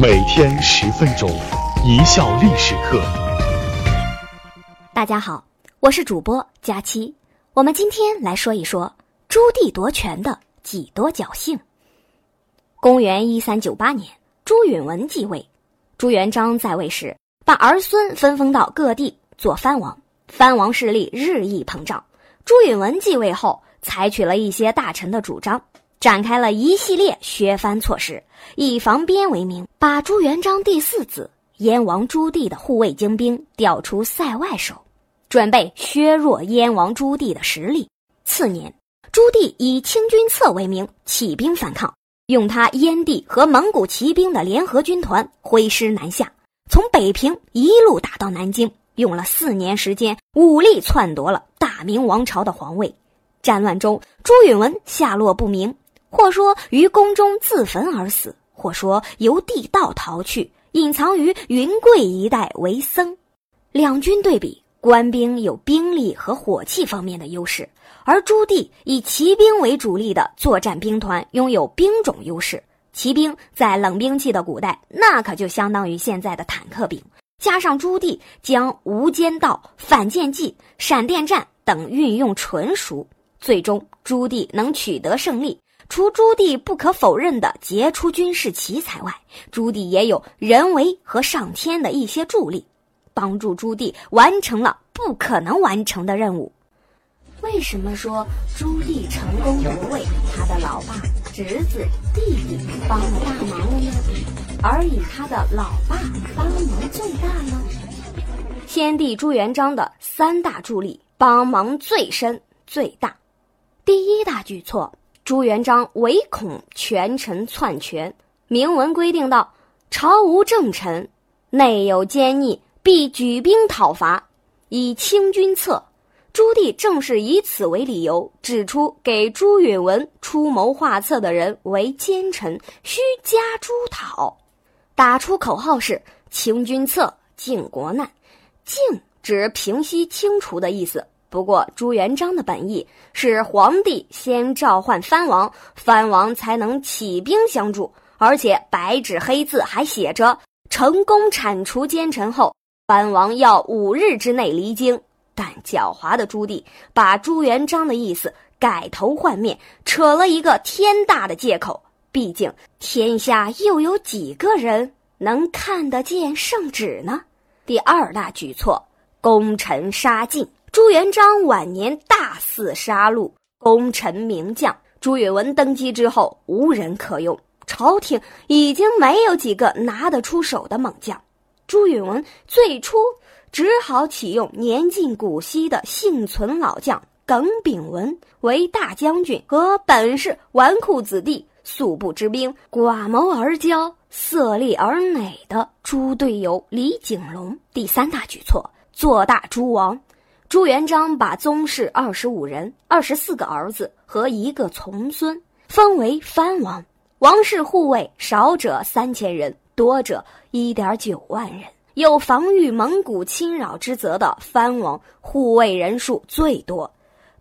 每天十分钟，一笑历史课。大家好，我是主播佳期。我们今天来说一说朱棣夺权的几多侥幸。公元一三九八年，朱允文继位，朱元璋在位时，把儿孙分封到各地做藩王，藩王势力日益膨胀。朱允文继位后，采取了一些大臣的主张。展开了一系列削藩措施，以防边为名，把朱元璋第四子燕王朱棣的护卫精兵调出塞外守，准备削弱燕王朱棣的实力。次年，朱棣以清君侧为名起兵反抗，用他燕地和蒙古骑兵的联合军团挥师南下，从北平一路打到南京，用了四年时间，武力篡夺了大明王朝的皇位。战乱中，朱允文下落不明。或说于宫中自焚而死，或说由地道逃去，隐藏于云贵一带为僧。两军对比，官兵有兵力和火器方面的优势，而朱棣以骑兵为主力的作战兵团拥有兵种优势。骑兵在冷兵器的古代，那可就相当于现在的坦克兵。加上朱棣将无间道、反间计、闪电战等运用纯熟，最终朱棣能取得胜利。除朱棣不可否认的杰出军事奇才外，朱棣也有人为和上天的一些助力，帮助朱棣完成了不可能完成的任务。为什么说朱棣成功夺位，他的老爸、侄子、弟弟帮了大忙了呢？而以他的老爸帮忙最大呢？先帝朱元璋的三大助力帮忙最深最大。第一大举措。朱元璋唯恐权臣篡权，明文规定道：“朝无正臣，内有奸逆，必举兵讨伐，以清君侧。”朱棣正是以此为理由，指出给朱允文出谋划策的人为奸臣，需加诛讨。打出口号是“清君侧，靖国难”，“靖”指平息、清除的意思。不过，朱元璋的本意是皇帝先召唤藩王，藩王才能起兵相助，而且白纸黑字还写着：成功铲除奸臣后，藩王要五日之内离京。但狡猾的朱棣把朱元璋的意思改头换面，扯了一个天大的借口。毕竟，天下又有几个人能看得见圣旨呢？第二大举措，功臣杀尽。朱元璋晚年大肆杀戮功臣名将，朱允文登基之后无人可用，朝廷已经没有几个拿得出手的猛将。朱允文最初只好启用年近古稀的幸存老将耿炳文为大将军，和本是纨绔子弟、素不知兵、寡谋而骄、色厉而馁的猪队友李景龙。第三大举措，做大朱王。朱元璋把宗室二十五人、二十四个儿子和一个从孙封为藩王，王室护卫少者三千人，多者一点九万人。有防御蒙古侵扰之责的藩王护卫人数最多。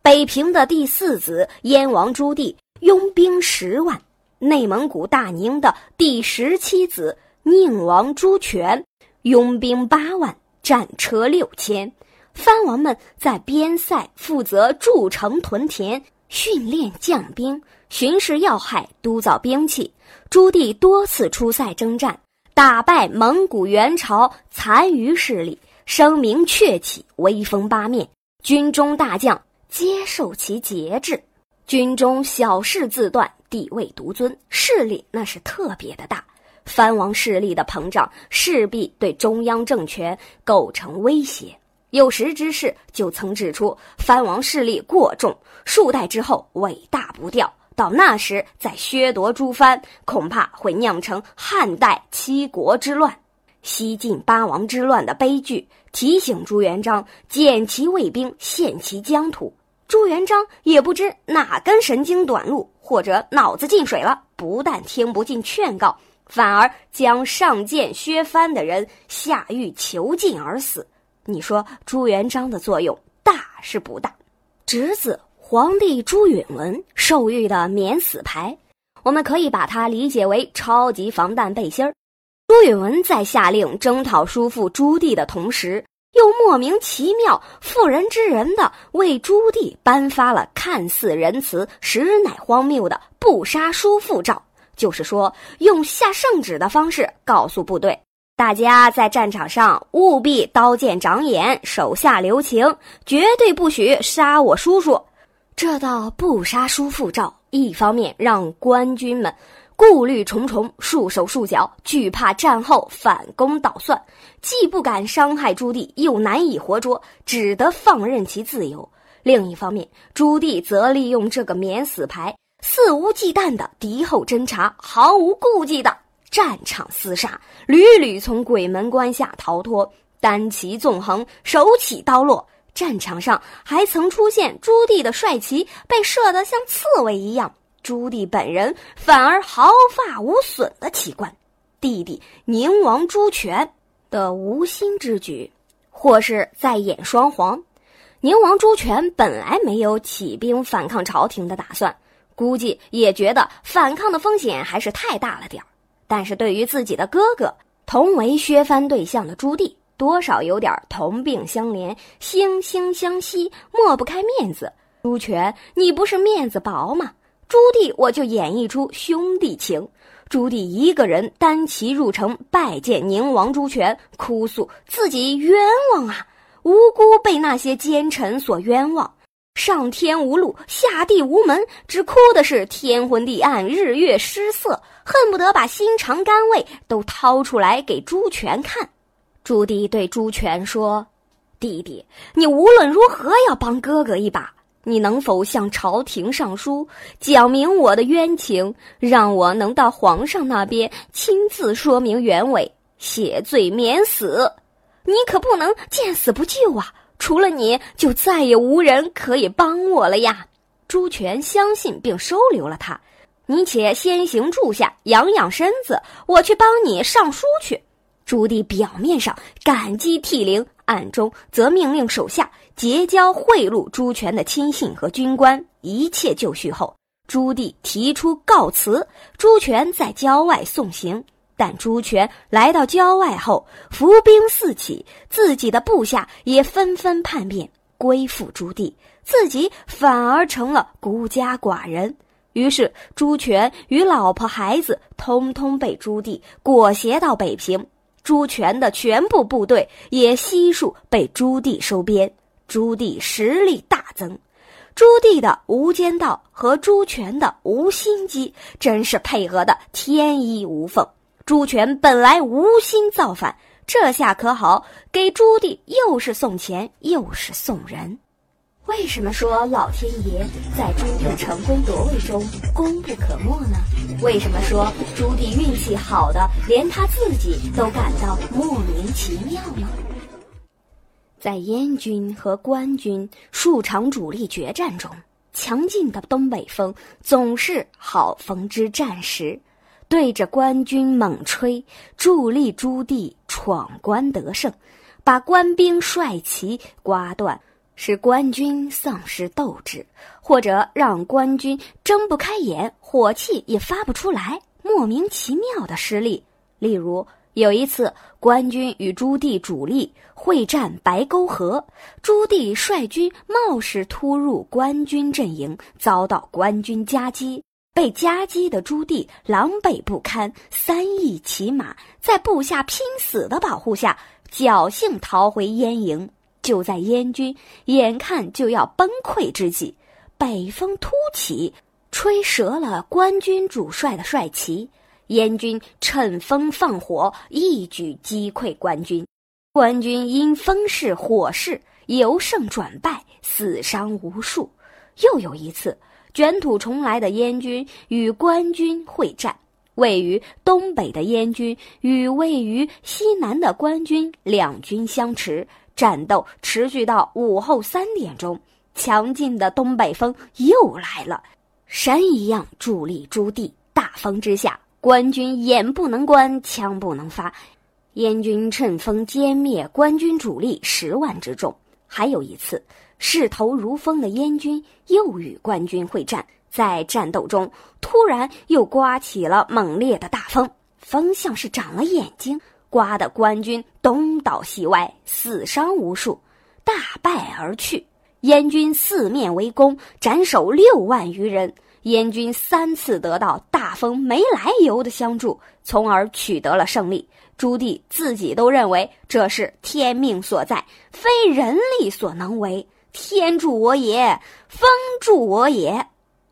北平的第四子燕王朱棣拥兵十万，内蒙古大宁的第十七子宁王朱权拥兵八万，战车六千。藩王们在边塞负责筑城屯田、训练将兵、巡视要害、督造兵器。朱棣多次出塞征战，打败蒙古元朝残余势力，声名鹊起，威风八面。军中大将皆受其节制，军中小事自断，地位独尊，势力那是特别的大。藩王势力的膨胀，势必对中央政权构成威胁。有识之士就曾指出，藩王势力过重，数代之后尾大不掉，到那时再削夺诸藩，恐怕会酿成汉代七国之乱、西晋八王之乱的悲剧。提醒朱元璋减其卫兵，限其疆土。朱元璋也不知哪根神经短路，或者脑子进水了，不但听不进劝告，反而将上谏削藩的人下狱囚禁而死。你说朱元璋的作用大是不大？侄子皇帝朱允文受御的免死牌，我们可以把它理解为超级防弹背心儿。朱允文在下令征讨叔父朱棣的同时，又莫名其妙、妇人之仁的为朱棣颁发了看似仁慈，实乃荒谬的不杀叔父诏。就是说，用下圣旨的方式告诉部队，大家在战场上务必刀剑长眼，手下留情，绝对不许杀我叔叔。这道不杀叔父诏，一方面让官军们顾虑重重，束手束脚，惧怕战后反攻倒算，既不敢伤害朱棣，又难以活捉，只得放任其自由；另一方面，朱棣则利用这个免死牌。肆无忌惮的敌后侦察，毫无顾忌的战场厮杀，屡屡从鬼门关下逃脱，单骑纵横，手起刀落。战场上还曾出现朱棣的帅旗被射得像刺猬一样，朱棣本人反而毫发无损的奇观。弟弟宁王朱权的无心之举，或是在演双簧。宁王朱权本来没有起兵反抗朝廷的打算。估计也觉得反抗的风险还是太大了点儿，但是对于自己的哥哥，同为削藩对象的朱棣，多少有点同病相怜、惺惺相惜，抹不开面子。朱权，你不是面子薄吗？朱棣，我就演绎出兄弟情。朱棣一个人单骑入城拜见宁王朱权，哭诉自己冤枉啊，无辜被那些奸臣所冤枉。上天无路，下地无门，只哭的是天昏地暗，日月失色，恨不得把心肠肝胃都掏出来给朱权看。朱棣对朱权说：“弟弟，你无论如何要帮哥哥一把，你能否向朝廷上书，讲明我的冤情，让我能到皇上那边亲自说明原委，谢罪免死？你可不能见死不救啊！”除了你就再也无人可以帮我了呀！朱权相信并收留了他。你且先行住下，养养身子，我去帮你上书去。朱棣表面上感激涕零，暗中则命令手下结交贿赂朱权的亲信和军官。一切就绪后，朱棣提出告辞，朱权在郊外送行。但朱权来到郊外后，伏兵四起，自己的部下也纷纷叛变，归附朱棣，自己反而成了孤家寡人。于是，朱权与老婆孩子通通被朱棣裹挟到北平，朱权的全部部队也悉数被朱棣收编。朱棣实力大增，朱棣的无间道和朱权的无心机，真是配合的天衣无缝。朱权本来无心造反，这下可好，给朱棣又是送钱又是送人。为什么说老天爷在朱棣成功夺位中功不可没呢？为什么说朱棣运气好的连他自己都感到莫名其妙呢？在燕军和官军数场主力决战中，强劲的东北风总是好风之战时。对着官军猛吹，助力朱棣闯关得胜，把官兵帅旗刮断，使官军丧失斗志，或者让官军睁不开眼，火气也发不出来，莫名其妙的失利。例如有一次，官军与朱棣主力会战白沟河，朱棣率军冒失突入官军阵营，遭到官军夹击。被夹击的朱棣狼狈不堪，三翼骑马在部下拼死的保护下，侥幸逃回燕营。就在燕军眼看就要崩溃之际，北风突起，吹折了官军主帅的帅旗。燕军趁风放火，一举击溃官军。官军因风势火势由胜转败，死伤无数。又有一次。卷土重来的燕军与官军会战，位于东北的燕军与位于西南的官军两军相持，战斗持续到午后三点钟。强劲的东北风又来了，山一样伫立朱棣。大风之下，官军眼不能观，枪不能发，燕军趁风歼灭官军主力十万之众。还有一次。势头如风的燕军又与官军会战，在战斗中突然又刮起了猛烈的大风，风像是长了眼睛，刮得官军东倒西歪，死伤无数，大败而去。燕军四面围攻，斩首六万余人。燕军三次得到大风没来由的相助，从而取得了胜利。朱棣自己都认为这是天命所在，非人力所能为。天助我也，风助我也。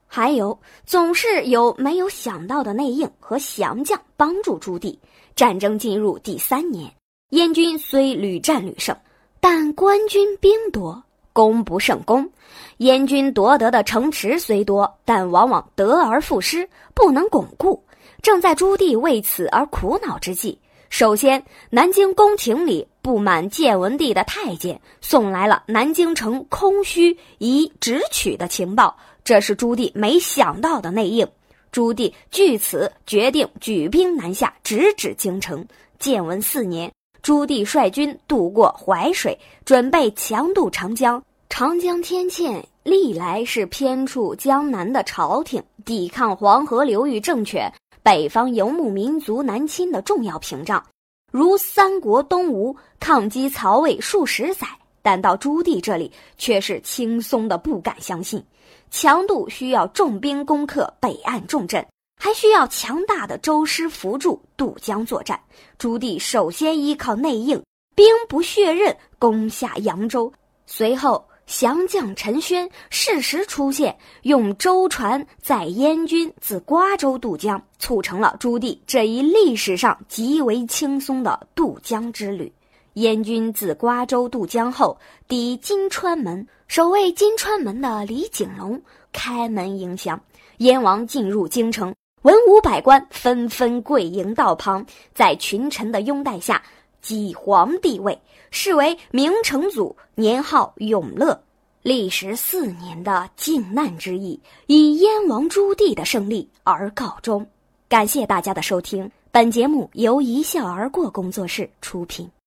还有，总是有没有想到的内应和降将帮助朱棣。战争进入第三年，燕军虽屡战屡胜，但官军兵多。攻不胜攻，燕军夺得的城池虽多，但往往得而复失，不能巩固。正在朱棣为此而苦恼之际，首先，南京宫廷里不满建文帝的太监送来了南京城空虚宜直取的情报，这是朱棣没想到的内应。朱棣据此决定举兵南下，直指京城。建文四年。朱棣率军渡过淮水，准备强渡长江。长江天堑历来是偏处江南的朝廷抵抗黄河流域政权、北方游牧民族南侵的重要屏障，如三国东吴抗击曹魏数十载，但到朱棣这里却是轻松的不敢相信。强度需要重兵攻克北岸重镇。还需要强大的周师辅助渡江作战。朱棣首先依靠内应，兵不血刃攻下扬州，随后降将陈宣适时出现，用舟船载燕军自瓜州渡江，促成了朱棣这一历史上极为轻松的渡江之旅。燕军自瓜州渡江后，抵金川门，守卫金川门的李景龙开门迎降，燕王进入京城。文武百官纷纷跪迎道旁，在群臣的拥戴下，即皇帝位，是为明成祖，年号永乐。历时四年的靖难之役，以燕王朱棣的胜利而告终。感谢大家的收听，本节目由一笑而过工作室出品。